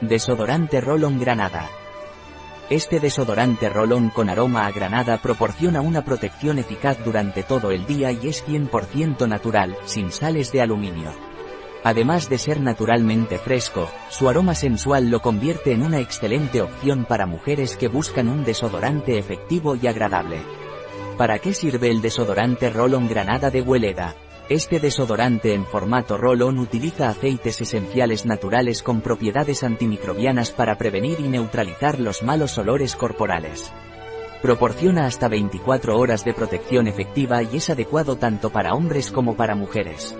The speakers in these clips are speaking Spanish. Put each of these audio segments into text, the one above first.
Desodorante Roll-On Granada. Este desodorante Roll-On con aroma a granada proporciona una protección eficaz durante todo el día y es 100% natural, sin sales de aluminio. Además de ser naturalmente fresco, su aroma sensual lo convierte en una excelente opción para mujeres que buscan un desodorante efectivo y agradable. ¿Para qué sirve el desodorante Roll-On Granada de Hueleda? Este desodorante en formato roll-on utiliza aceites esenciales naturales con propiedades antimicrobianas para prevenir y neutralizar los malos olores corporales. Proporciona hasta 24 horas de protección efectiva y es adecuado tanto para hombres como para mujeres.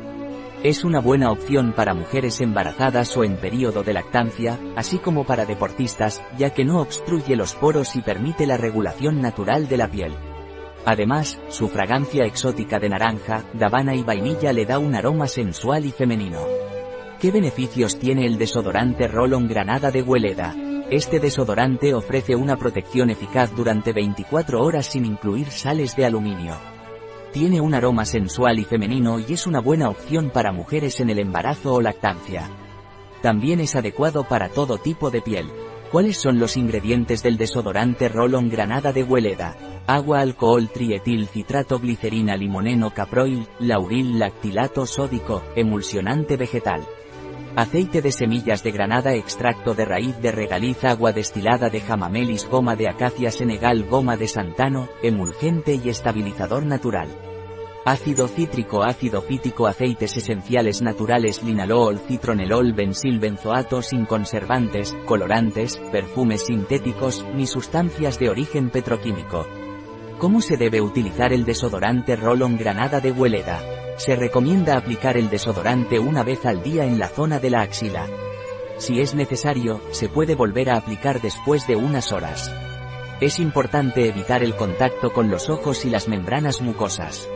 Es una buena opción para mujeres embarazadas o en periodo de lactancia, así como para deportistas, ya que no obstruye los poros y permite la regulación natural de la piel. Además, su fragancia exótica de naranja, davana y vainilla le da un aroma sensual y femenino. ¿Qué beneficios tiene el desodorante Roll-On Granada de Hueleda? Este desodorante ofrece una protección eficaz durante 24 horas sin incluir sales de aluminio. Tiene un aroma sensual y femenino y es una buena opción para mujeres en el embarazo o lactancia. También es adecuado para todo tipo de piel. ¿Cuáles son los ingredientes del desodorante Roll-On Granada de Hueleda? Agua, alcohol, trietil, citrato, glicerina, limoneno, caproil, lauril, lactilato sódico, emulsionante vegetal. Aceite de semillas de granada, extracto de raíz de regaliz, agua destilada de jamamelis, goma de acacia senegal, goma de santano, emulgente y estabilizador natural. Ácido cítrico, ácido fítico, aceites esenciales naturales, linalol, citronelol, bensil, benzoato sin conservantes, colorantes, perfumes sintéticos, ni sustancias de origen petroquímico. ¿Cómo se debe utilizar el desodorante Roll-On Granada de Hueleda? Se recomienda aplicar el desodorante una vez al día en la zona de la axila. Si es necesario, se puede volver a aplicar después de unas horas. Es importante evitar el contacto con los ojos y las membranas mucosas.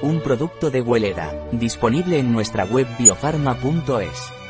Un producto de Hueleda, disponible en nuestra web biofarma.es.